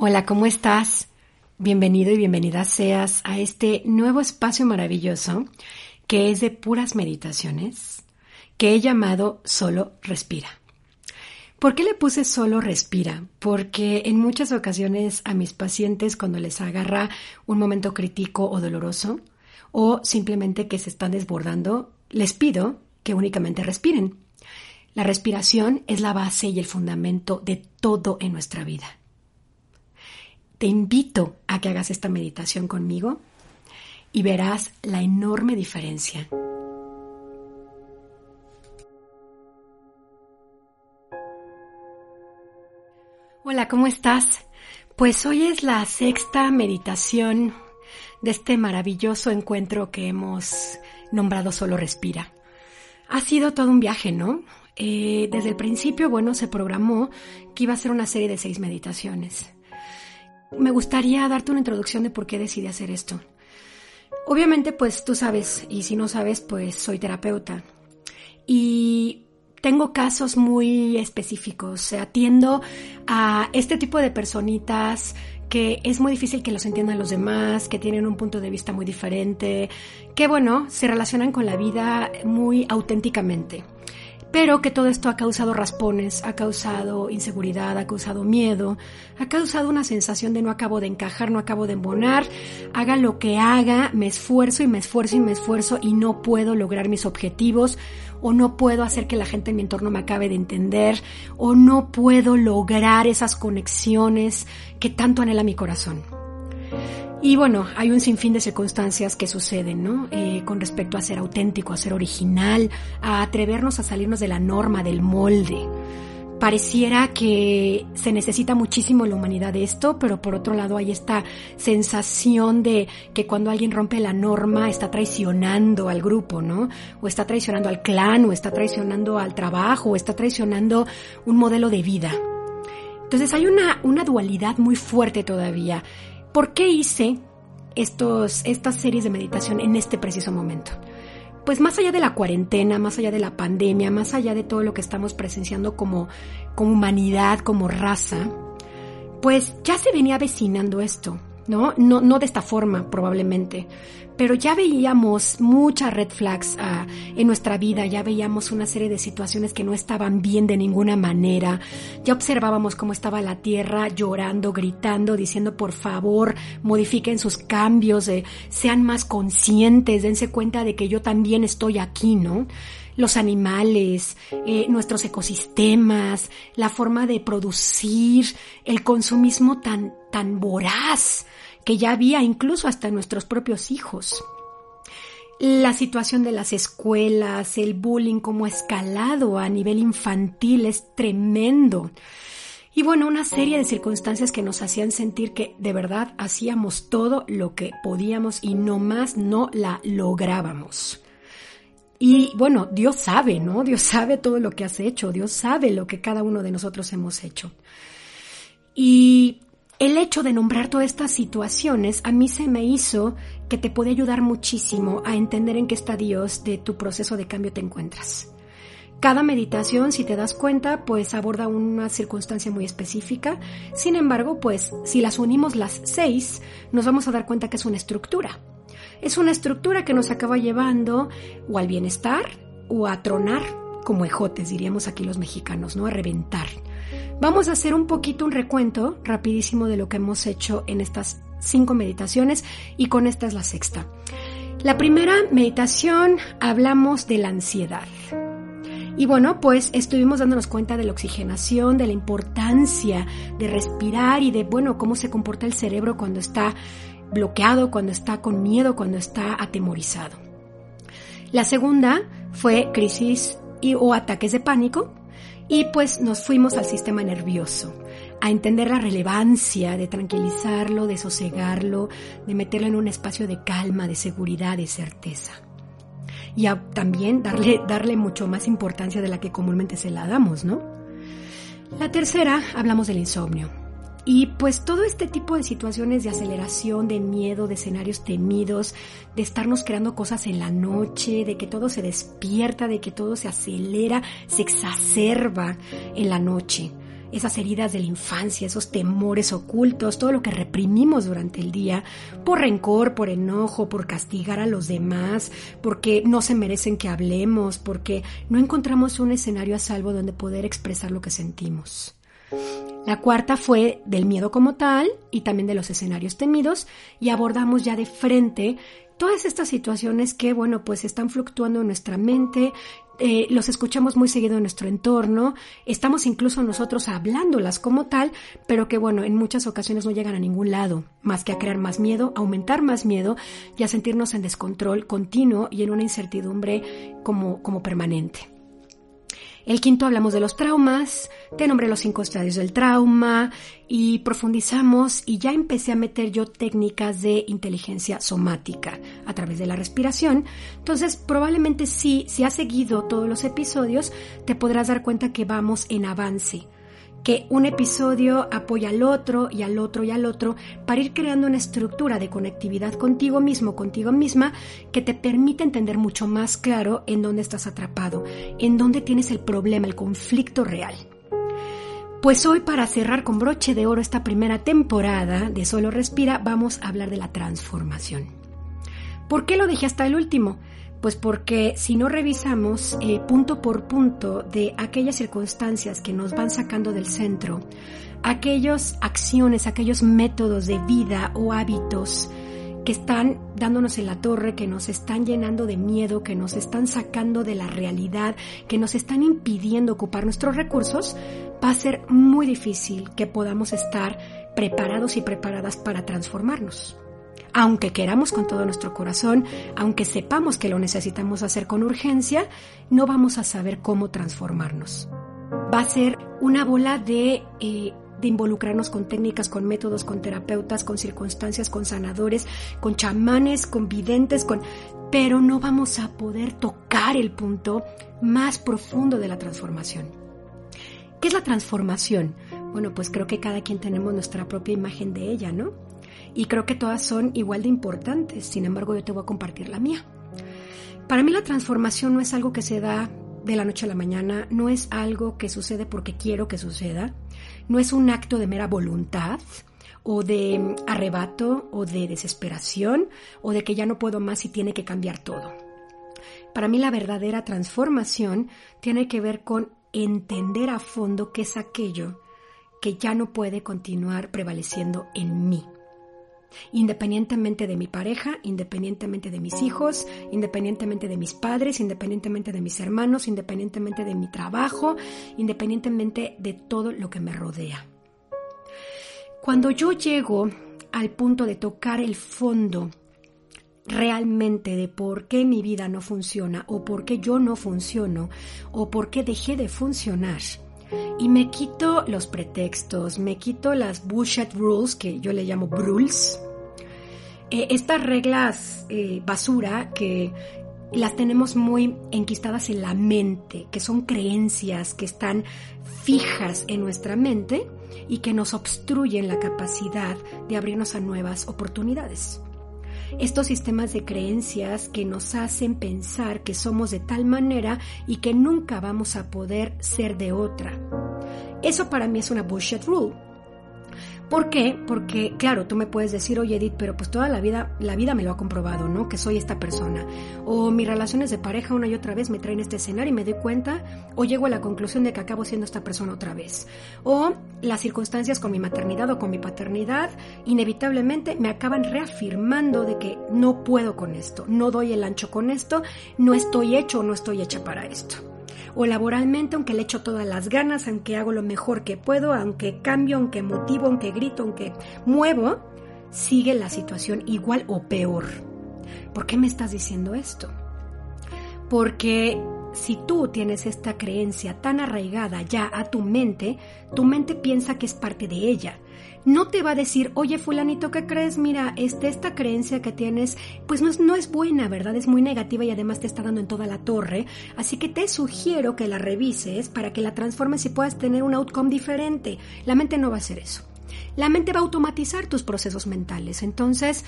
Hola, ¿cómo estás? Bienvenido y bienvenida seas a este nuevo espacio maravilloso que es de puras meditaciones que he llamado Solo Respira. ¿Por qué le puse solo respira? Porque en muchas ocasiones a mis pacientes cuando les agarra un momento crítico o doloroso o simplemente que se están desbordando, les pido que únicamente respiren. La respiración es la base y el fundamento de todo en nuestra vida te invito a que hagas esta meditación conmigo y verás la enorme diferencia. Hola, ¿cómo estás? Pues hoy es la sexta meditación de este maravilloso encuentro que hemos nombrado Solo Respira. Ha sido todo un viaje, ¿no? Eh, desde el principio, bueno, se programó que iba a ser una serie de seis meditaciones. Me gustaría darte una introducción de por qué decidí hacer esto. Obviamente, pues tú sabes, y si no sabes, pues soy terapeuta. Y tengo casos muy específicos. Atiendo a este tipo de personitas que es muy difícil que los entiendan los demás, que tienen un punto de vista muy diferente, que bueno, se relacionan con la vida muy auténticamente pero que todo esto ha causado raspones, ha causado inseguridad, ha causado miedo, ha causado una sensación de no acabo de encajar, no acabo de embonar, haga lo que haga, me esfuerzo y me esfuerzo y me esfuerzo y no puedo lograr mis objetivos o no puedo hacer que la gente en mi entorno me acabe de entender o no puedo lograr esas conexiones que tanto anhela mi corazón. Y bueno, hay un sinfín de circunstancias que suceden, ¿no? Eh, con respecto a ser auténtico, a ser original, a atrevernos a salirnos de la norma, del molde. Pareciera que se necesita muchísimo la humanidad de esto, pero por otro lado hay esta sensación de que cuando alguien rompe la norma está traicionando al grupo, ¿no? O está traicionando al clan, o está traicionando al trabajo, o está traicionando un modelo de vida. Entonces hay una, una dualidad muy fuerte todavía ¿Por qué hice estos, estas series de meditación en este preciso momento? Pues más allá de la cuarentena, más allá de la pandemia, más allá de todo lo que estamos presenciando como, como humanidad, como raza, pues ya se venía avecinando esto. ¿No? No, no de esta forma, probablemente. Pero ya veíamos muchas red flags ah, en nuestra vida, ya veíamos una serie de situaciones que no estaban bien de ninguna manera, ya observábamos cómo estaba la tierra llorando, gritando, diciendo por favor, modifiquen sus cambios, eh, sean más conscientes, dense cuenta de que yo también estoy aquí, ¿no? Los animales, eh, nuestros ecosistemas, la forma de producir, el consumismo tan, tan voraz que ya había incluso hasta nuestros propios hijos. La situación de las escuelas, el bullying como escalado a nivel infantil es tremendo. Y bueno, una serie de circunstancias que nos hacían sentir que de verdad hacíamos todo lo que podíamos y no más no la lográbamos. Y bueno, Dios sabe, ¿no? Dios sabe todo lo que has hecho, Dios sabe lo que cada uno de nosotros hemos hecho. Y el hecho de nombrar todas estas situaciones a mí se me hizo que te puede ayudar muchísimo a entender en qué estadios de tu proceso de cambio te encuentras. Cada meditación, si te das cuenta, pues aborda una circunstancia muy específica. Sin embargo, pues si las unimos las seis, nos vamos a dar cuenta que es una estructura es una estructura que nos acaba llevando o al bienestar o a tronar, como ejotes diríamos aquí los mexicanos, ¿no? A reventar. Vamos a hacer un poquito un recuento rapidísimo de lo que hemos hecho en estas cinco meditaciones y con esta es la sexta. La primera meditación hablamos de la ansiedad. Y bueno, pues estuvimos dándonos cuenta de la oxigenación, de la importancia de respirar y de, bueno, cómo se comporta el cerebro cuando está bloqueado, cuando está con miedo, cuando está atemorizado. La segunda fue crisis y, o ataques de pánico y pues nos fuimos al sistema nervioso, a entender la relevancia de tranquilizarlo, de sosegarlo, de meterlo en un espacio de calma, de seguridad, de certeza. Y también darle, darle mucho más importancia de la que comúnmente se la damos, ¿no? La tercera, hablamos del insomnio. Y pues todo este tipo de situaciones de aceleración, de miedo, de escenarios temidos, de estarnos creando cosas en la noche, de que todo se despierta, de que todo se acelera, se exacerba en la noche esas heridas de la infancia, esos temores ocultos, todo lo que reprimimos durante el día, por rencor, por enojo, por castigar a los demás, porque no se merecen que hablemos, porque no encontramos un escenario a salvo donde poder expresar lo que sentimos. La cuarta fue del miedo como tal y también de los escenarios temidos y abordamos ya de frente todas estas situaciones que, bueno, pues están fluctuando en nuestra mente, eh, los escuchamos muy seguido en nuestro entorno, estamos incluso nosotros hablándolas como tal, pero que bueno, en muchas ocasiones no llegan a ningún lado, más que a crear más miedo, aumentar más miedo y a sentirnos en descontrol continuo y en una incertidumbre como, como permanente. El quinto hablamos de los traumas, te nombré los cinco estadios del trauma y profundizamos y ya empecé a meter yo técnicas de inteligencia somática a través de la respiración. Entonces, probablemente sí, si has seguido todos los episodios, te podrás dar cuenta que vamos en avance que un episodio apoya al otro y al otro y al otro para ir creando una estructura de conectividad contigo mismo, contigo misma, que te permite entender mucho más claro en dónde estás atrapado, en dónde tienes el problema, el conflicto real. Pues hoy para cerrar con broche de oro esta primera temporada de Solo Respira vamos a hablar de la transformación. ¿Por qué lo dejé hasta el último? Pues porque si no revisamos eh, punto por punto de aquellas circunstancias que nos van sacando del centro, aquellas acciones, aquellos métodos de vida o hábitos que están dándonos en la torre, que nos están llenando de miedo, que nos están sacando de la realidad, que nos están impidiendo ocupar nuestros recursos, va a ser muy difícil que podamos estar preparados y preparadas para transformarnos aunque queramos con todo nuestro corazón, aunque sepamos que lo necesitamos hacer con urgencia, no vamos a saber cómo transformarnos. Va a ser una bola de, eh, de involucrarnos con técnicas, con métodos, con terapeutas, con circunstancias, con sanadores, con chamanes, con videntes, con... pero no vamos a poder tocar el punto más profundo de la transformación. ¿Qué es la transformación? Bueno, pues creo que cada quien tenemos nuestra propia imagen de ella, ¿no? Y creo que todas son igual de importantes, sin embargo yo te voy a compartir la mía. Para mí la transformación no es algo que se da de la noche a la mañana, no es algo que sucede porque quiero que suceda, no es un acto de mera voluntad o de arrebato o de desesperación o de que ya no puedo más y tiene que cambiar todo. Para mí la verdadera transformación tiene que ver con entender a fondo qué es aquello que ya no puede continuar prevaleciendo en mí independientemente de mi pareja, independientemente de mis hijos, independientemente de mis padres, independientemente de mis hermanos, independientemente de mi trabajo, independientemente de todo lo que me rodea. Cuando yo llego al punto de tocar el fondo realmente de por qué mi vida no funciona o por qué yo no funciono o por qué dejé de funcionar, y me quito los pretextos, me quito las bullshit rules, que yo le llamo rules. Eh, estas reglas eh, basura que las tenemos muy enquistadas en la mente, que son creencias que están fijas en nuestra mente y que nos obstruyen la capacidad de abrirnos a nuevas oportunidades estos sistemas de creencias que nos hacen pensar que somos de tal manera y que nunca vamos a poder ser de otra. Eso para mí es una bullshit rule. ¿Por qué? Porque, claro, tú me puedes decir, oye Edith, pero pues toda la vida, la vida me lo ha comprobado, ¿no? Que soy esta persona. O mis relaciones de pareja una y otra vez me traen este escenario y me doy cuenta, o llego a la conclusión de que acabo siendo esta persona otra vez. O las circunstancias con mi maternidad o con mi paternidad, inevitablemente me acaban reafirmando de que no puedo con esto, no doy el ancho con esto, no estoy hecho o no estoy hecha para esto o laboralmente, aunque le echo todas las ganas, aunque hago lo mejor que puedo, aunque cambio, aunque motivo, aunque grito, aunque muevo, sigue la situación igual o peor. ¿Por qué me estás diciendo esto? Porque si tú tienes esta creencia tan arraigada ya a tu mente, tu mente piensa que es parte de ella. No te va a decir, oye fulanito, ¿qué crees? Mira, este, esta creencia que tienes, pues no es, no es buena, ¿verdad? Es muy negativa y además te está dando en toda la torre. Así que te sugiero que la revises para que la transformes y puedas tener un outcome diferente. La mente no va a hacer eso. La mente va a automatizar tus procesos mentales. Entonces,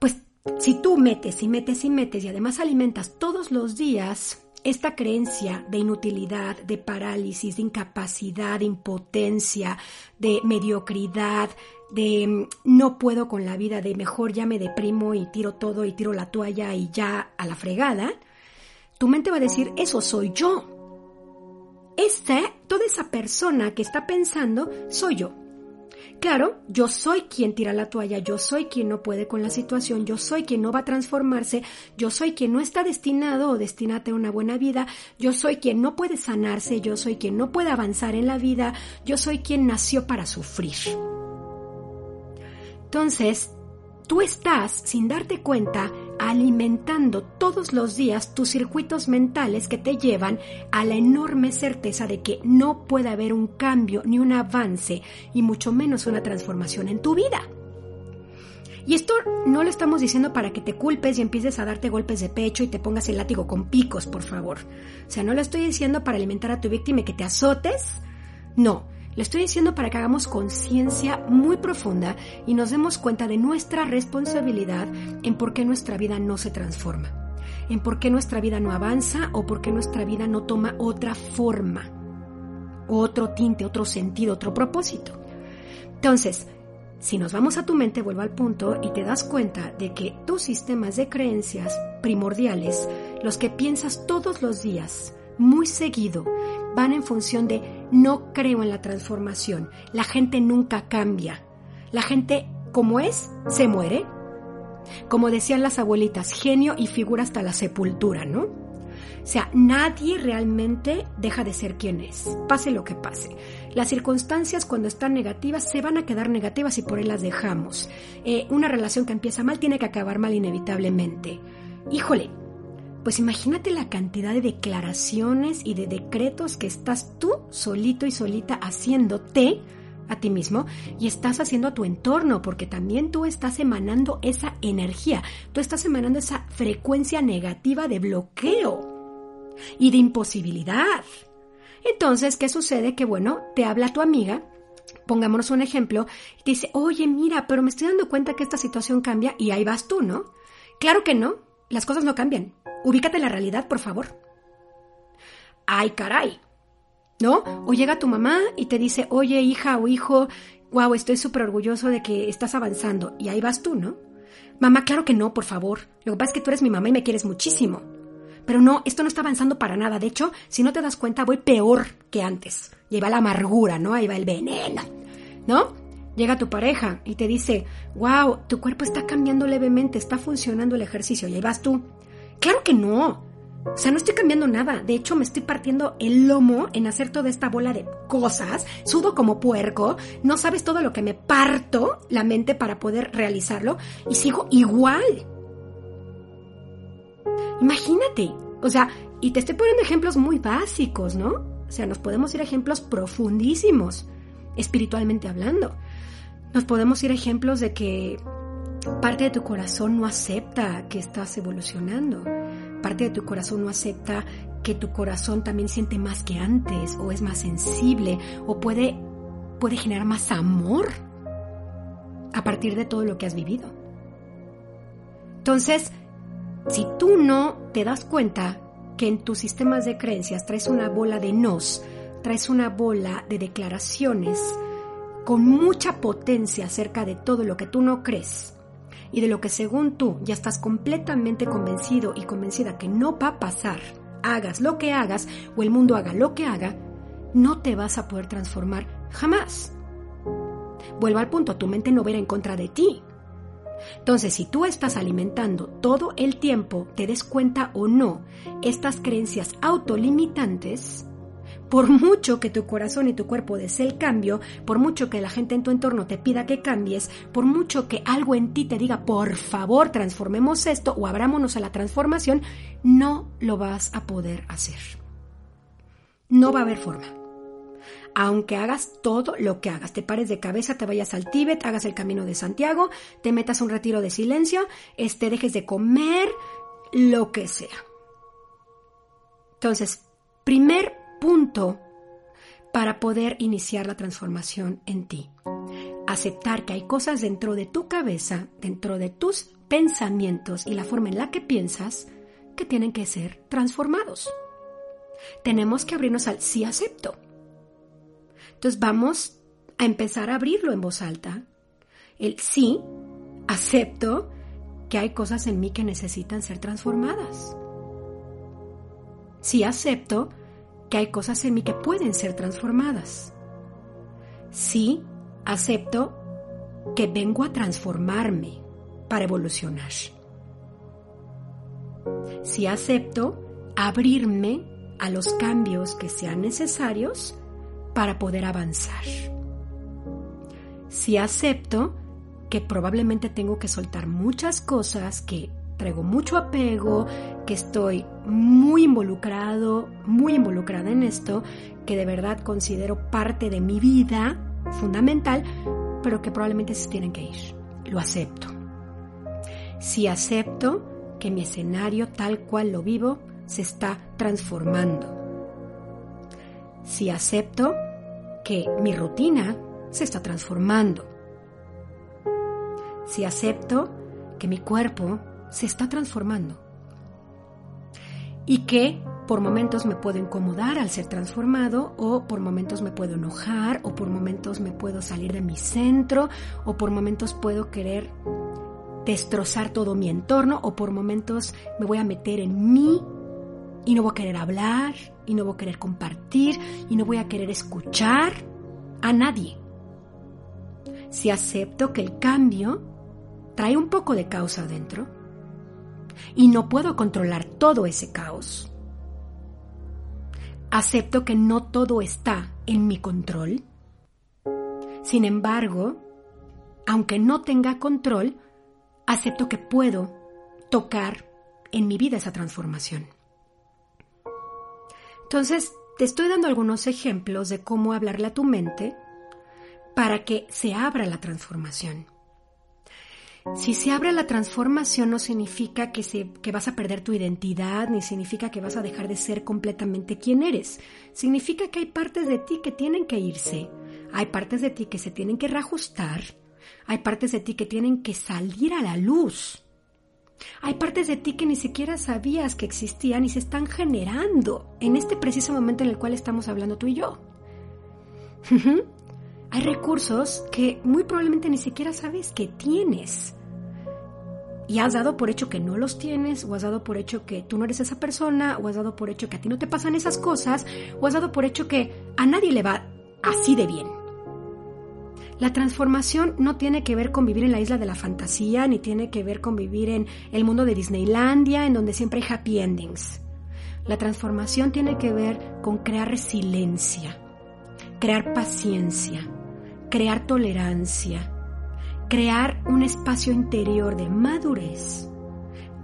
pues si tú metes y metes y metes y además alimentas todos los días esta creencia de inutilidad, de parálisis, de incapacidad, de impotencia, de mediocridad, de mm, no puedo con la vida, de mejor ya me deprimo y tiro todo y tiro la toalla y ya a la fregada, tu mente va a decir, eso soy yo. Esta, toda esa persona que está pensando, soy yo. Claro, yo soy quien tira la toalla, yo soy quien no puede con la situación, yo soy quien no va a transformarse, yo soy quien no está destinado o destinada a una buena vida, yo soy quien no puede sanarse, yo soy quien no puede avanzar en la vida, yo soy quien nació para sufrir. Entonces, tú estás, sin darte cuenta, alimentando todos los días tus circuitos mentales que te llevan a la enorme certeza de que no puede haber un cambio ni un avance y mucho menos una transformación en tu vida. Y esto no lo estamos diciendo para que te culpes y empieces a darte golpes de pecho y te pongas el látigo con picos, por favor. O sea, no lo estoy diciendo para alimentar a tu víctima y que te azotes. No, le estoy diciendo para que hagamos conciencia muy profunda y nos demos cuenta de nuestra responsabilidad en por qué nuestra vida no se transforma, en por qué nuestra vida no avanza o por qué nuestra vida no toma otra forma, otro tinte, otro sentido, otro propósito. Entonces, si nos vamos a tu mente, vuelvo al punto y te das cuenta de que tus sistemas de creencias primordiales, los que piensas todos los días, muy seguido, van en función de no creo en la transformación. La gente nunca cambia. La gente como es, se muere. Como decían las abuelitas, genio y figura hasta la sepultura, ¿no? O sea, nadie realmente deja de ser quien es, pase lo que pase. Las circunstancias cuando están negativas se van a quedar negativas y por ahí las dejamos. Eh, una relación que empieza mal tiene que acabar mal inevitablemente. Híjole, pues imagínate la cantidad de declaraciones y de decretos que estás tú solito y solita haciéndote a ti mismo y estás haciendo a tu entorno, porque también tú estás emanando esa energía, tú estás emanando esa frecuencia negativa de bloqueo y de imposibilidad. Entonces, ¿qué sucede? Que bueno, te habla tu amiga, pongámonos un ejemplo, y te dice, oye, mira, pero me estoy dando cuenta que esta situación cambia y ahí vas tú, ¿no? Claro que no, las cosas no cambian. Ubícate en la realidad, por favor. Ay, caray. ¿No? O llega tu mamá y te dice, oye, hija o hijo, wow, estoy súper orgulloso de que estás avanzando. Y ahí vas tú, ¿no? Mamá, claro que no, por favor. Lo que pasa es que tú eres mi mamá y me quieres muchísimo. Pero no, esto no está avanzando para nada. De hecho, si no te das cuenta, voy peor que antes. Y ahí va la amargura, ¿no? Ahí va el veneno, ¿no? Llega tu pareja y te dice, wow, tu cuerpo está cambiando levemente, está funcionando el ejercicio. Y ahí vas tú. Claro que no. O sea, no estoy cambiando nada. De hecho, me estoy partiendo el lomo en hacer toda esta bola de cosas. Sudo como puerco. No sabes todo lo que me parto la mente para poder realizarlo. Y sigo igual. Imagínate. O sea, y te estoy poniendo ejemplos muy básicos, ¿no? O sea, nos podemos ir a ejemplos profundísimos, espiritualmente hablando. Nos podemos ir ejemplos de que Parte de tu corazón no acepta que estás evolucionando. Parte de tu corazón no acepta que tu corazón también siente más que antes o es más sensible o puede, puede generar más amor a partir de todo lo que has vivido. Entonces, si tú no te das cuenta que en tus sistemas de creencias traes una bola de nos, traes una bola de declaraciones con mucha potencia acerca de todo lo que tú no crees, y de lo que según tú ya estás completamente convencido y convencida que no va a pasar, hagas lo que hagas o el mundo haga lo que haga, no te vas a poder transformar jamás. Vuelvo al punto, tu mente no verá en contra de ti. Entonces, si tú estás alimentando todo el tiempo, te des cuenta o no, estas creencias autolimitantes, por mucho que tu corazón y tu cuerpo desee el cambio, por mucho que la gente en tu entorno te pida que cambies, por mucho que algo en ti te diga, por favor, transformemos esto o abrámonos a la transformación, no lo vas a poder hacer. No va a haber forma. Aunque hagas todo lo que hagas, te pares de cabeza, te vayas al Tíbet, hagas el camino de Santiago, te metas un retiro de silencio, este, dejes de comer, lo que sea. Entonces, primer punto para poder iniciar la transformación en ti. Aceptar que hay cosas dentro de tu cabeza, dentro de tus pensamientos y la forma en la que piensas que tienen que ser transformados. Tenemos que abrirnos al sí acepto. Entonces vamos a empezar a abrirlo en voz alta. El sí acepto que hay cosas en mí que necesitan ser transformadas. Sí acepto que hay cosas en mí que pueden ser transformadas. Sí, acepto que vengo a transformarme para evolucionar. Sí acepto abrirme a los cambios que sean necesarios para poder avanzar. Sí acepto que probablemente tengo que soltar muchas cosas que traigo mucho apego, que estoy muy involucrado, muy involucrada en esto, que de verdad considero parte de mi vida fundamental, pero que probablemente se tienen que ir. Lo acepto. Si acepto que mi escenario tal cual lo vivo se está transformando. Si acepto que mi rutina se está transformando. Si acepto que mi cuerpo se está transformando. Y que por momentos me puedo incomodar al ser transformado o por momentos me puedo enojar o por momentos me puedo salir de mi centro o por momentos puedo querer destrozar todo mi entorno o por momentos me voy a meter en mí y no voy a querer hablar y no voy a querer compartir y no voy a querer escuchar a nadie. Si acepto que el cambio trae un poco de caos adentro, y no puedo controlar todo ese caos. Acepto que no todo está en mi control. Sin embargo, aunque no tenga control, acepto que puedo tocar en mi vida esa transformación. Entonces, te estoy dando algunos ejemplos de cómo hablarle a tu mente para que se abra la transformación. Si se abre la transformación no significa que, se, que vas a perder tu identidad, ni significa que vas a dejar de ser completamente quien eres. Significa que hay partes de ti que tienen que irse, hay partes de ti que se tienen que reajustar, hay partes de ti que tienen que salir a la luz. Hay partes de ti que ni siquiera sabías que existían y se están generando en este preciso momento en el cual estamos hablando tú y yo. Hay recursos que muy probablemente ni siquiera sabes que tienes. Y has dado por hecho que no los tienes, o has dado por hecho que tú no eres esa persona, o has dado por hecho que a ti no te pasan esas cosas, o has dado por hecho que a nadie le va así de bien. La transformación no tiene que ver con vivir en la isla de la fantasía, ni tiene que ver con vivir en el mundo de Disneylandia, en donde siempre hay happy endings. La transformación tiene que ver con crear resiliencia, crear paciencia, crear tolerancia, crear un espacio interior de madurez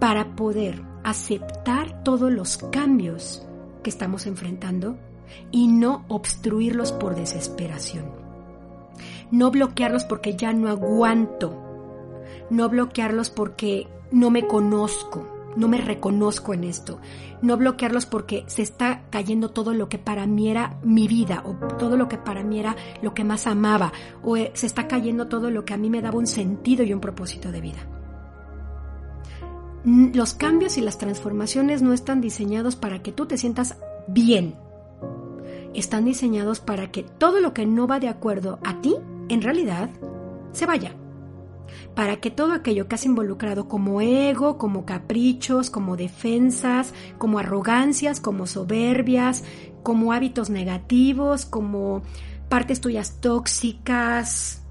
para poder aceptar todos los cambios que estamos enfrentando y no obstruirlos por desesperación. No bloquearlos porque ya no aguanto. No bloquearlos porque no me conozco no me reconozco en esto. No bloquearlos porque se está cayendo todo lo que para mí era mi vida o todo lo que para mí era lo que más amaba o eh, se está cayendo todo lo que a mí me daba un sentido y un propósito de vida. Los cambios y las transformaciones no están diseñados para que tú te sientas bien. Están diseñados para que todo lo que no va de acuerdo a ti, en realidad, se vaya para que todo aquello que has involucrado como ego, como caprichos, como defensas, como arrogancias, como soberbias, como hábitos negativos, como partes tuyas tóxicas,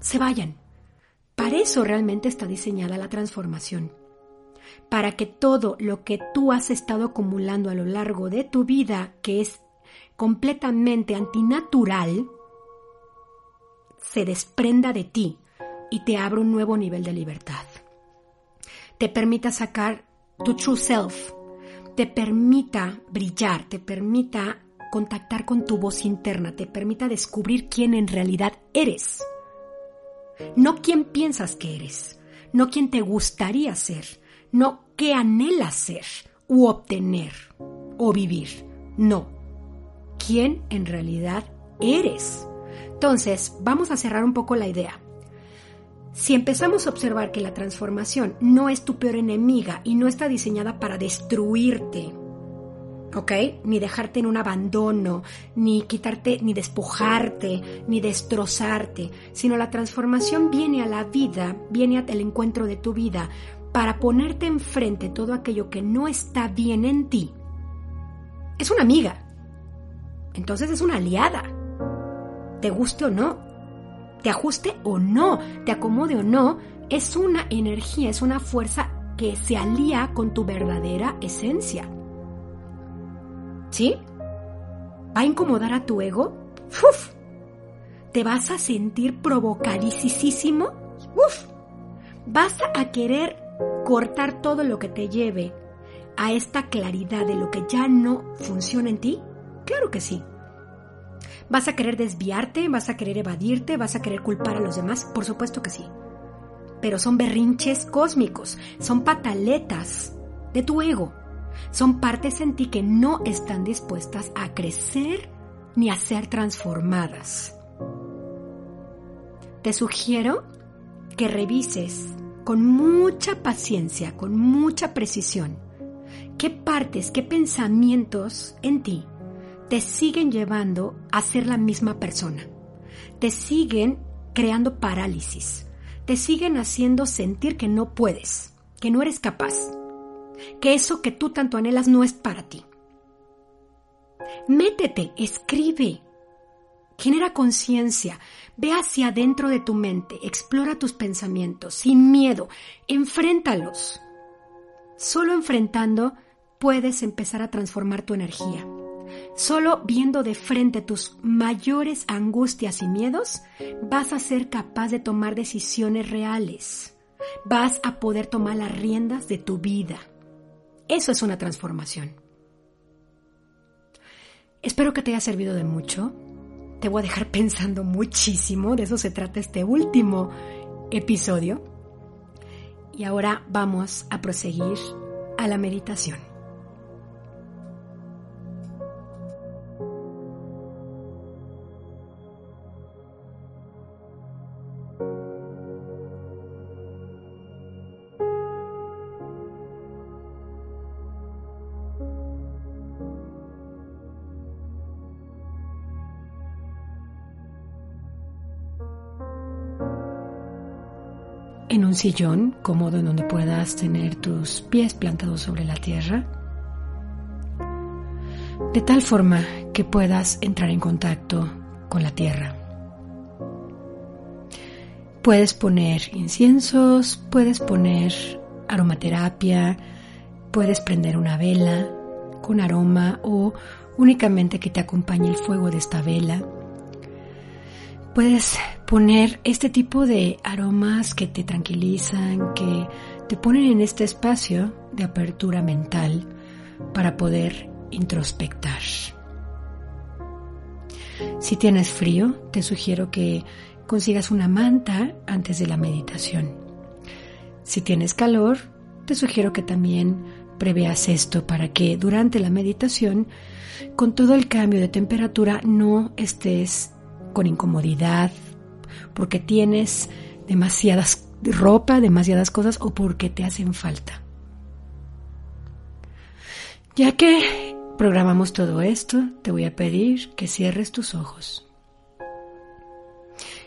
se vayan. Para eso realmente está diseñada la transformación. Para que todo lo que tú has estado acumulando a lo largo de tu vida, que es completamente antinatural se desprenda de ti y te abra un nuevo nivel de libertad. Te permita sacar tu true self, te permita brillar, te permita contactar con tu voz interna, te permita descubrir quién en realidad eres. No quién piensas que eres, no quién te gustaría ser, no qué anhelas ser u obtener o vivir. No, quién en realidad eres. Entonces, vamos a cerrar un poco la idea. Si empezamos a observar que la transformación no es tu peor enemiga y no está diseñada para destruirte, ¿ok? Ni dejarte en un abandono, ni quitarte, ni despojarte, ni destrozarte, sino la transformación viene a la vida, viene al encuentro de tu vida para ponerte enfrente todo aquello que no está bien en ti. Es una amiga. Entonces es una aliada. Te guste o no, te ajuste o no, te acomode o no, es una energía, es una fuerza que se alía con tu verdadera esencia. ¿Sí? ¿Va a incomodar a tu ego? ¡Uf! ¿Te vas a sentir provocadísimo? ¡Uf! ¿Vas a querer cortar todo lo que te lleve a esta claridad de lo que ya no funciona en ti? Claro que sí. ¿Vas a querer desviarte? ¿Vas a querer evadirte? ¿Vas a querer culpar a los demás? Por supuesto que sí. Pero son berrinches cósmicos, son pataletas de tu ego. Son partes en ti que no están dispuestas a crecer ni a ser transformadas. Te sugiero que revises con mucha paciencia, con mucha precisión, qué partes, qué pensamientos en ti te siguen llevando a ser la misma persona. Te siguen creando parálisis. Te siguen haciendo sentir que no puedes, que no eres capaz, que eso que tú tanto anhelas no es para ti. Métete, escribe, genera conciencia, ve hacia adentro de tu mente, explora tus pensamientos sin miedo, enfréntalos. Solo enfrentando puedes empezar a transformar tu energía. Solo viendo de frente tus mayores angustias y miedos, vas a ser capaz de tomar decisiones reales. Vas a poder tomar las riendas de tu vida. Eso es una transformación. Espero que te haya servido de mucho. Te voy a dejar pensando muchísimo. De eso se trata este último episodio. Y ahora vamos a proseguir a la meditación. Sillón cómodo en donde puedas tener tus pies plantados sobre la tierra, de tal forma que puedas entrar en contacto con la tierra. Puedes poner inciensos, puedes poner aromaterapia, puedes prender una vela con aroma o únicamente que te acompañe el fuego de esta vela. Puedes poner este tipo de aromas que te tranquilizan, que te ponen en este espacio de apertura mental para poder introspectar. Si tienes frío, te sugiero que consigas una manta antes de la meditación. Si tienes calor, te sugiero que también preveas esto para que durante la meditación, con todo el cambio de temperatura, no estés con incomodidad, porque tienes demasiadas ropa, demasiadas cosas o porque te hacen falta. Ya que programamos todo esto, te voy a pedir que cierres tus ojos.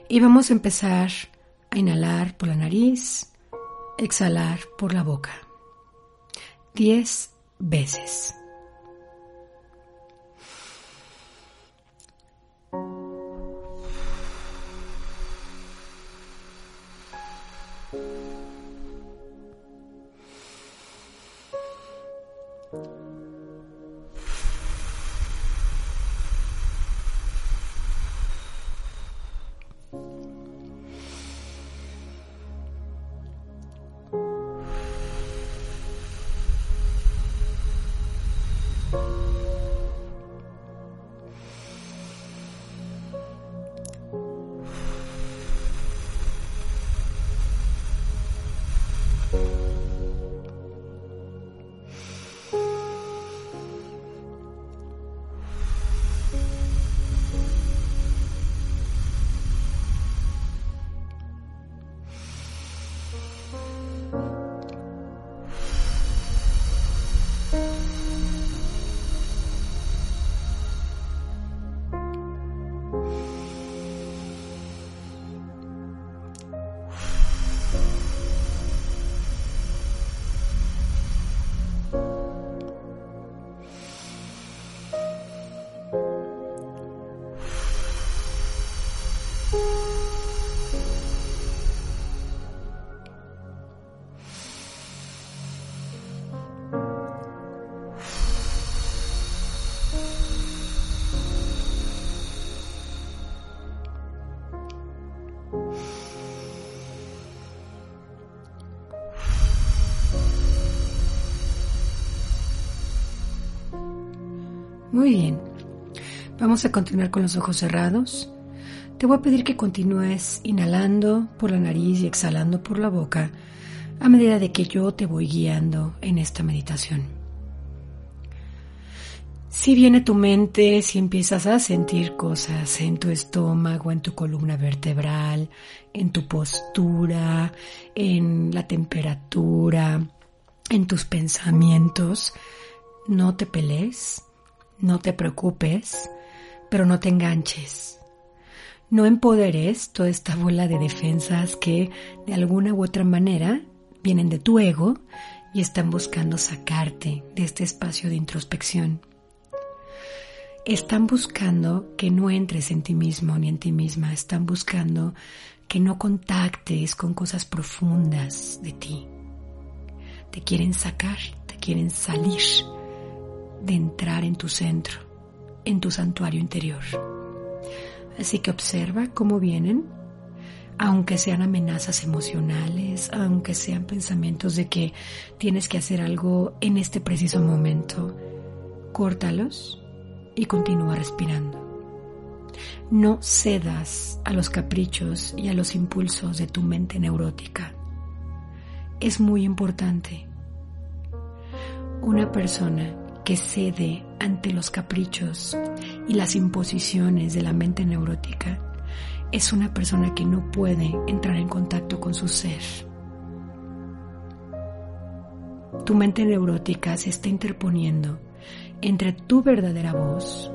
Y vamos a empezar a inhalar por la nariz, exhalar por la boca. Diez veces. Muy bien. Vamos a continuar con los ojos cerrados. Te voy a pedir que continúes inhalando por la nariz y exhalando por la boca a medida de que yo te voy guiando en esta meditación. Si viene tu mente, si empiezas a sentir cosas en tu estómago, en tu columna vertebral, en tu postura, en la temperatura, en tus pensamientos, no te pelees, no te preocupes, pero no te enganches. No empoderes toda esta bola de defensas que de alguna u otra manera vienen de tu ego y están buscando sacarte de este espacio de introspección. Están buscando que no entres en ti mismo ni en ti misma, están buscando que no contactes con cosas profundas de ti. Te quieren sacar, te quieren salir de entrar en tu centro, en tu santuario interior. Así que observa cómo vienen, aunque sean amenazas emocionales, aunque sean pensamientos de que tienes que hacer algo en este preciso momento, córtalos y continúa respirando. No cedas a los caprichos y a los impulsos de tu mente neurótica. Es muy importante. Una persona que cede ante los caprichos y las imposiciones de la mente neurótica es una persona que no puede entrar en contacto con su ser. Tu mente neurótica se está interponiendo entre tu verdadera voz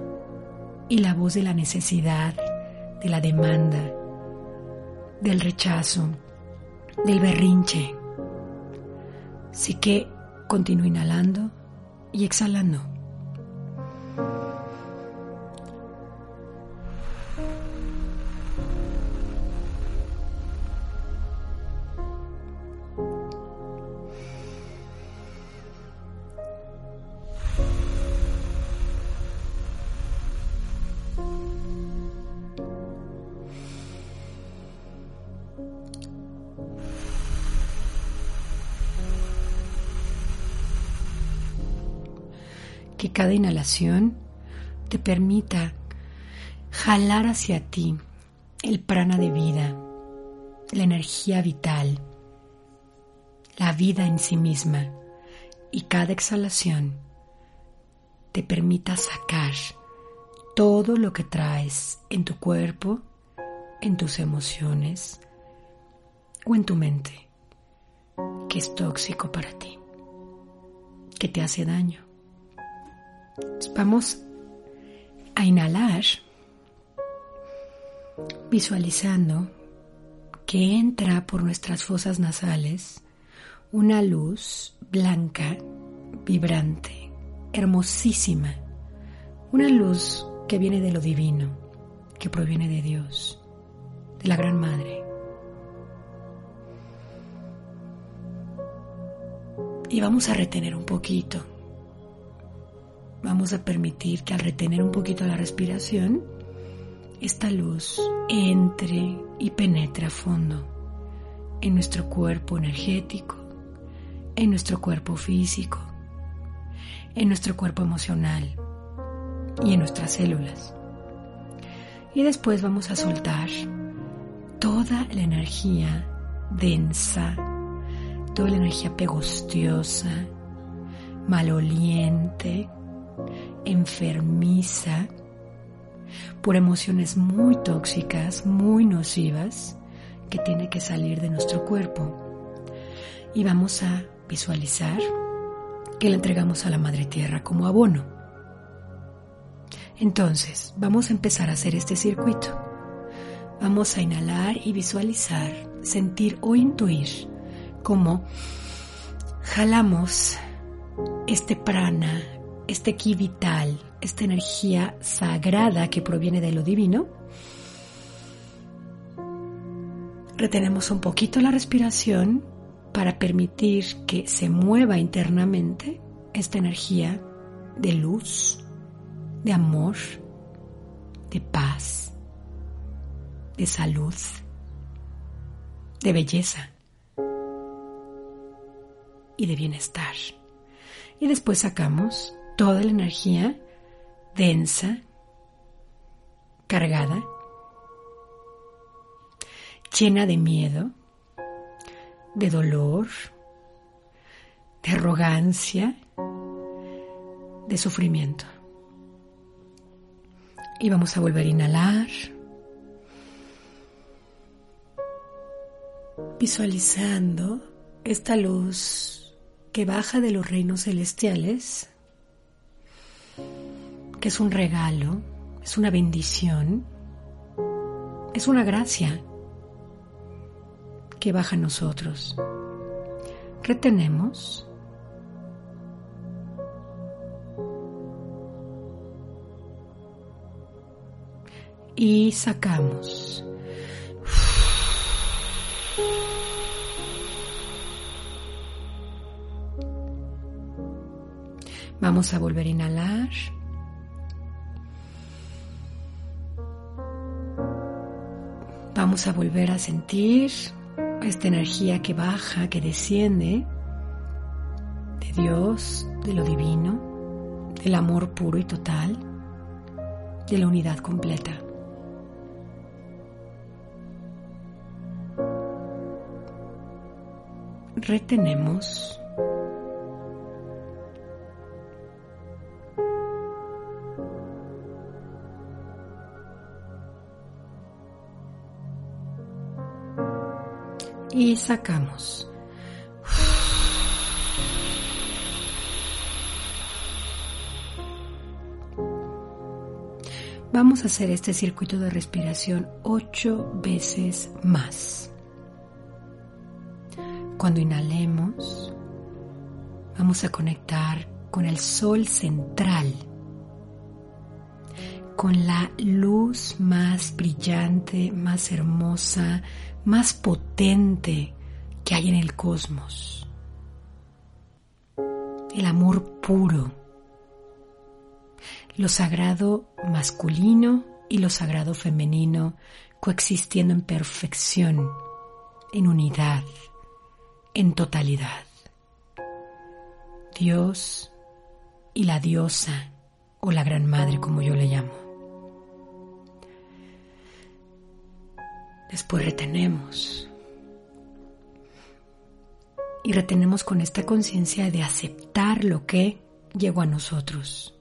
y la voz de la necesidad, de la demanda, del rechazo, del berrinche. Así que continúa inhalando y exhalando. Cada inhalación te permita jalar hacia ti el prana de vida, la energía vital, la vida en sí misma y cada exhalación te permita sacar todo lo que traes en tu cuerpo, en tus emociones o en tu mente que es tóxico para ti, que te hace daño. Vamos a inhalar visualizando que entra por nuestras fosas nasales una luz blanca, vibrante, hermosísima, una luz que viene de lo divino, que proviene de Dios, de la Gran Madre. Y vamos a retener un poquito vamos a permitir que al retener un poquito la respiración, esta luz entre y penetre a fondo en nuestro cuerpo energético, en nuestro cuerpo físico, en nuestro cuerpo emocional y en nuestras células. Y después vamos a soltar toda la energía densa, toda la energía pegostiosa, maloliente, enfermiza, por emociones muy tóxicas, muy nocivas, que tiene que salir de nuestro cuerpo. Y vamos a visualizar que la entregamos a la Madre Tierra como abono. Entonces, vamos a empezar a hacer este circuito. Vamos a inhalar y visualizar, sentir o intuir cómo jalamos este prana, este ki vital, esta energía sagrada que proviene de lo divino, retenemos un poquito la respiración para permitir que se mueva internamente esta energía de luz, de amor, de paz, de salud, de belleza y de bienestar. Y después sacamos toda la energía densa, cargada, llena de miedo, de dolor, de arrogancia, de sufrimiento. Y vamos a volver a inhalar, visualizando esta luz que baja de los reinos celestiales, que es un regalo, es una bendición, es una gracia que baja a nosotros. Retenemos. Y sacamos. Vamos a volver a inhalar. Vamos a volver a sentir esta energía que baja, que desciende de Dios, de lo divino, del amor puro y total, de la unidad completa. Retenemos y sacamos. Vamos a hacer este circuito de respiración ocho veces más. Cuando inhalemos, vamos a conectar con el sol central, con la luz más brillante, más hermosa, más potente que hay en el cosmos. El amor puro, lo sagrado masculino y lo sagrado femenino coexistiendo en perfección, en unidad, en totalidad. Dios y la diosa o la gran madre como yo le llamo. Después retenemos. Y retenemos con esta conciencia de aceptar lo que llegó a nosotros.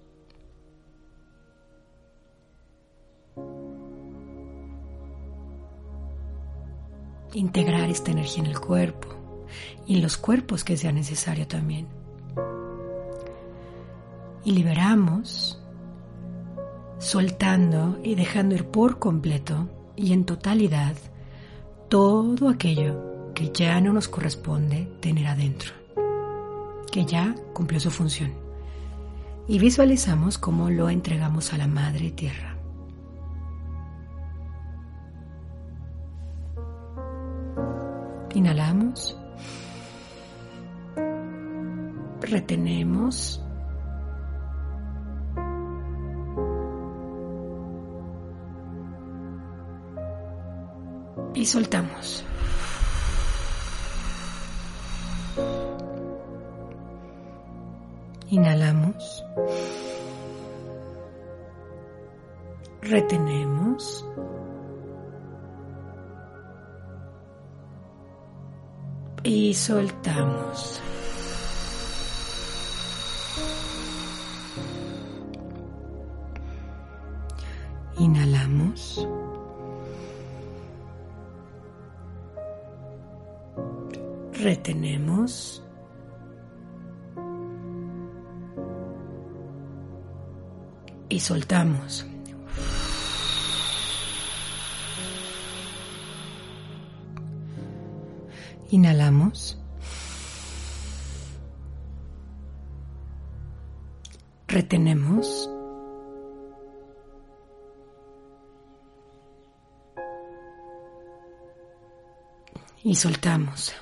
Integrar esta energía en el cuerpo y en los cuerpos que sea necesario también. Y liberamos, soltando y dejando ir por completo y en totalidad todo aquello que ya no nos corresponde tener adentro, que ya cumplió su función. Y visualizamos cómo lo entregamos a la Madre Tierra. Inhalamos. Retenemos y soltamos. Inhalamos. Retenemos. Y soltamos. Soltamos. Inhalamos. Retenemos. Y soltamos.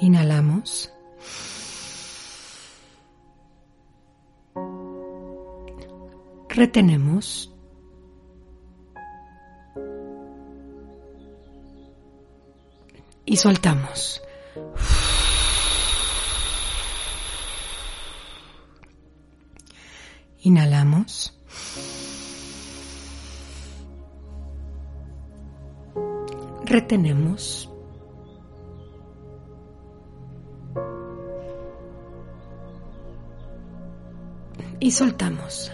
Inhalamos. retenemos. Y soltamos. Inhalamos. Retenemos. Y soltamos.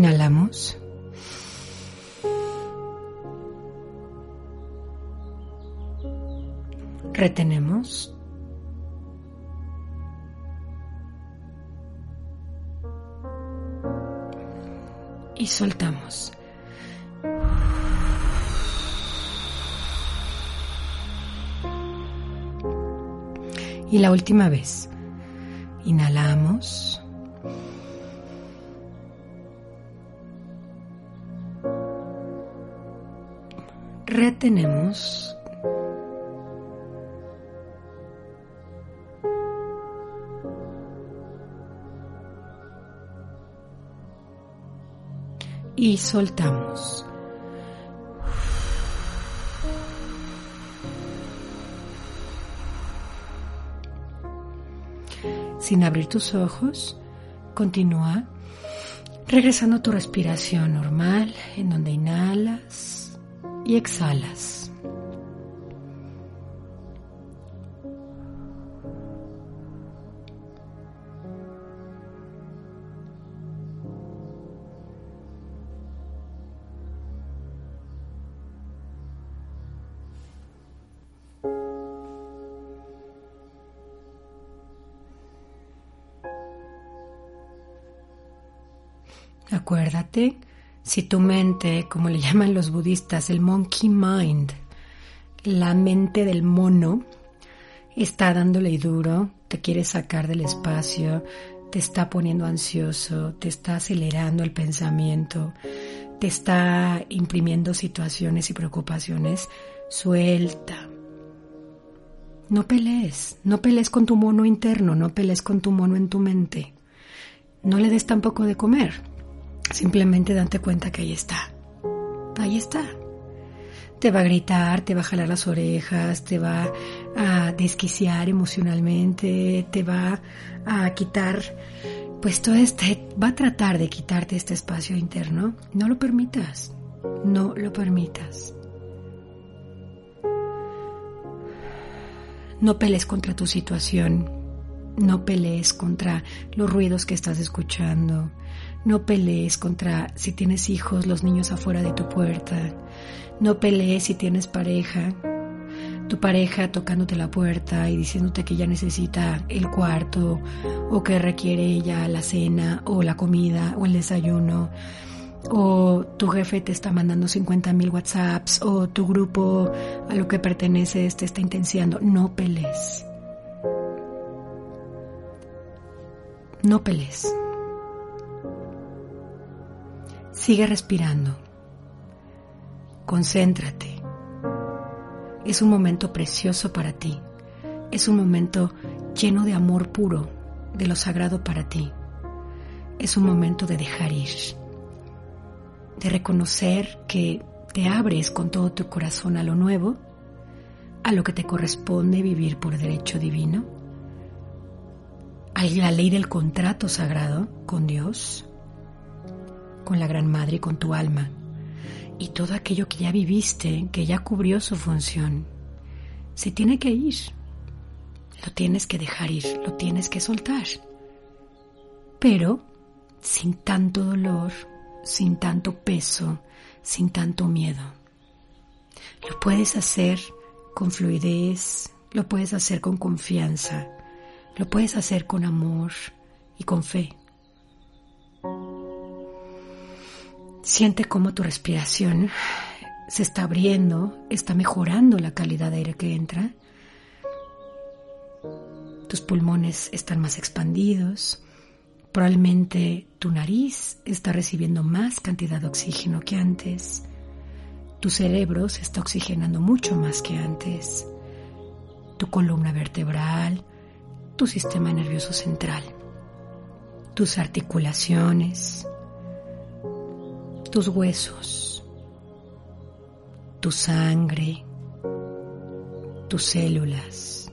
Inhalamos. Retenemos. Y soltamos. Y la última vez. Inhalamos. Retenemos. Y soltamos. Sin abrir tus ojos, continúa regresando a tu respiración normal, en donde inhalas y exhalas. Si tu mente, como le llaman los budistas, el monkey mind, la mente del mono, está dándole duro, te quiere sacar del espacio, te está poniendo ansioso, te está acelerando el pensamiento, te está imprimiendo situaciones y preocupaciones, suelta. No pelees, no pelees con tu mono interno, no pelees con tu mono en tu mente. No le des tampoco de comer. Simplemente date cuenta que ahí está. Ahí está. Te va a gritar, te va a jalar las orejas, te va a desquiciar emocionalmente, te va a quitar, pues todo este, va a tratar de quitarte este espacio interno. No lo permitas, no lo permitas. No pelees contra tu situación, no pelees contra los ruidos que estás escuchando, no pelees contra si tienes hijos, los niños afuera de tu puerta. No pelees si tienes pareja, tu pareja tocándote la puerta y diciéndote que ya necesita el cuarto o que requiere ya la cena o la comida o el desayuno o tu jefe te está mandando 50 mil WhatsApps o tu grupo a lo que perteneces te está intenciando. No pelees. No pelees. Sigue respirando. Concéntrate. Es un momento precioso para ti. Es un momento lleno de amor puro, de lo sagrado para ti. Es un momento de dejar ir, de reconocer que te abres con todo tu corazón a lo nuevo, a lo que te corresponde vivir por derecho divino, a la ley del contrato sagrado con Dios, con la Gran Madre y con tu alma. Y todo aquello que ya viviste, que ya cubrió su función, se tiene que ir. Lo tienes que dejar ir, lo tienes que soltar. Pero sin tanto dolor, sin tanto peso, sin tanto miedo. Lo puedes hacer con fluidez, lo puedes hacer con confianza, lo puedes hacer con amor y con fe. Siente cómo tu respiración se está abriendo, está mejorando la calidad de aire que entra. Tus pulmones están más expandidos. Probablemente tu nariz está recibiendo más cantidad de oxígeno que antes. Tu cerebro se está oxigenando mucho más que antes. Tu columna vertebral, tu sistema nervioso central, tus articulaciones, tus huesos, tu sangre, tus células,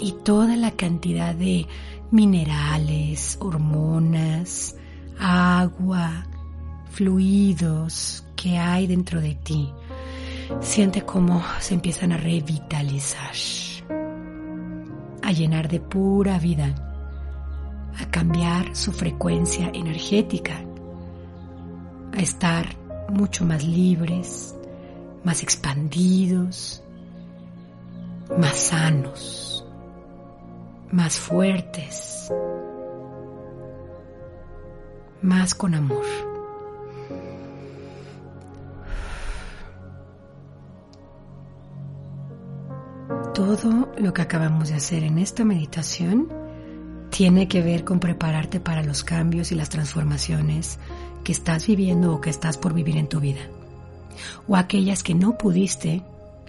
y toda la cantidad de minerales, hormonas, agua, fluidos que hay dentro de ti. Siente cómo se empiezan a revitalizar, a llenar de pura vida, a cambiar su frecuencia energética, a estar mucho más libres, más expandidos, más sanos, más fuertes, más con amor. Todo lo que acabamos de hacer en esta meditación tiene que ver con prepararte para los cambios y las transformaciones que estás viviendo o que estás por vivir en tu vida, o aquellas que no pudiste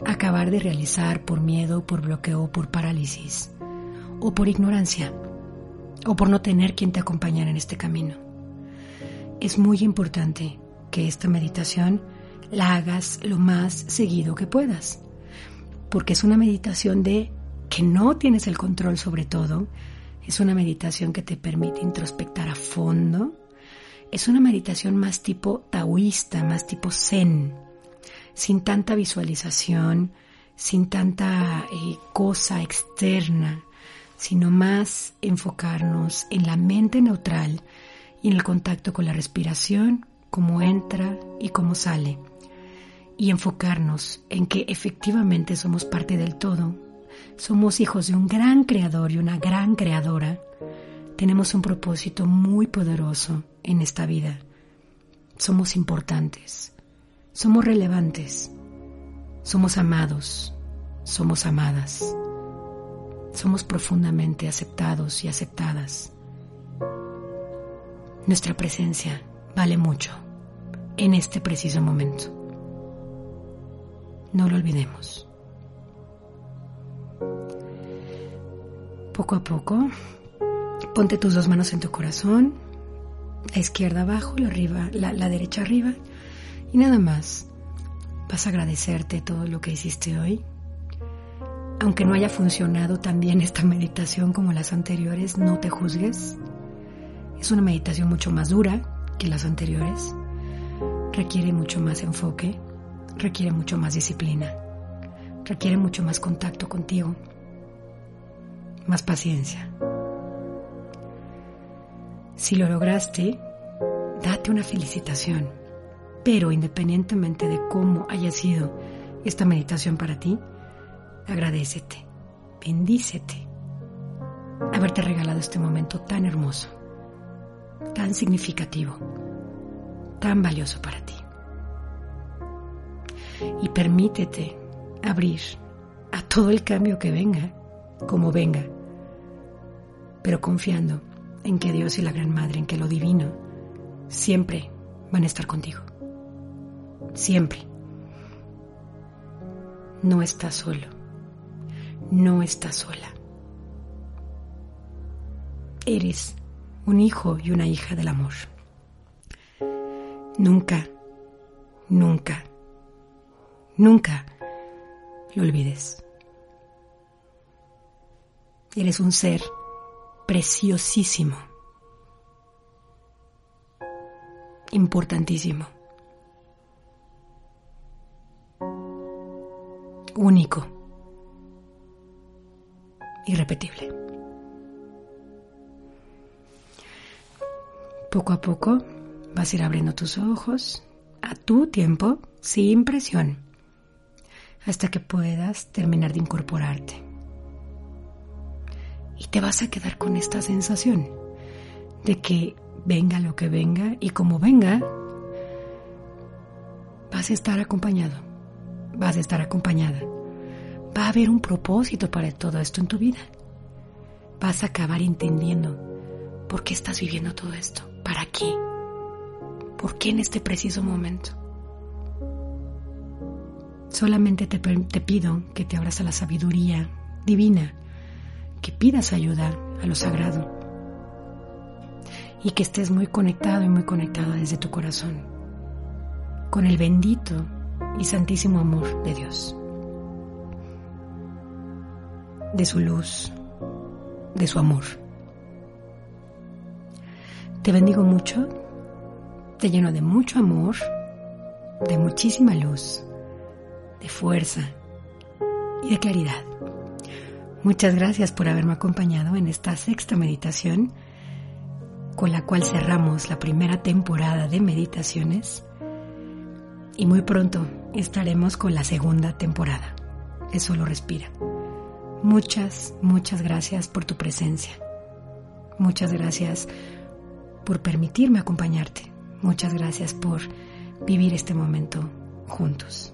acabar de realizar por miedo, por bloqueo, por parálisis, o por ignorancia, o por no tener quien te acompañara en este camino. Es muy importante que esta meditación la hagas lo más seguido que puedas, porque es una meditación de que no tienes el control sobre todo, es una meditación que te permite introspectar a fondo, es una meditación más tipo taoísta, más tipo zen, sin tanta visualización, sin tanta eh, cosa externa, sino más enfocarnos en la mente neutral y en el contacto con la respiración, cómo entra y cómo sale, y enfocarnos en que efectivamente somos parte del todo, somos hijos de un gran creador y una gran creadora, tenemos un propósito muy poderoso en esta vida, somos importantes somos relevantes, somos amados, somos amadas, somos profundamente aceptados y aceptadas. Nuestra presencia vale mucho en este preciso momento. No lo olvidemos. Poco a poco, ponte tus dos manos en tu corazón, la izquierda abajo, la, arriba, la, derecha arriba y nada más, vas a agradecerte todo lo que hiciste hoy. Aunque no haya funcionado tan bien esta meditación como las anteriores, no te juzgues. Es una meditación mucho más dura que las anteriores. Requiere mucho más enfoque, requiere mucho más disciplina, requiere mucho más contacto contigo, más paciencia. Si lo lograste, date una felicitación pero independientemente de cómo haya sido esta meditación para ti, agradecete, bendícete haberte regalado este momento tan hermoso, tan significativo, tan valioso para ti. Y permítete abrir a todo el cambio que venga, como venga, pero confiando en que Dios y la Gran Madre, en que lo divino, siempre van a estar contigo siempre. No estás solo, no estás sola. Eres un hijo y una hija del amor. Nunca, nunca, nunca lo olvides. Eres un ser preciosísimo, importantísimo. único, irrepetible. Poco a poco vas a ir abriendo tus ojos a tu tiempo, sin presión, hasta que puedas terminar de incorporarte. Y te vas a quedar con esta sensación de que venga lo que venga y como venga, vas a estar acompañado vas a estar acompañada. Va a haber un propósito para todo esto en tu vida. Vas a acabar entendiendo por qué estás viviendo todo esto, para qué, por qué en este preciso momento. Solamente te, pido que te abras a la sabiduría divina, que pidas ayuda a lo sagrado y que estés muy conectado y muy conectada desde tu corazón con el bendito y santísimo amor de Dios, de su luz, de su amor. Te bendigo mucho, te lleno de mucho amor, de muchísima luz, de fuerza y de claridad. Muchas gracias por haberme acompañado en esta sexta meditación con la cual cerramos la primera temporada de meditaciones y muy pronto estaremos con la segunda temporada. Eso lo respira. Muchas, muchas gracias por tu presencia. Muchas gracias por permitirme acompañarte. Muchas gracias por vivir este momento juntos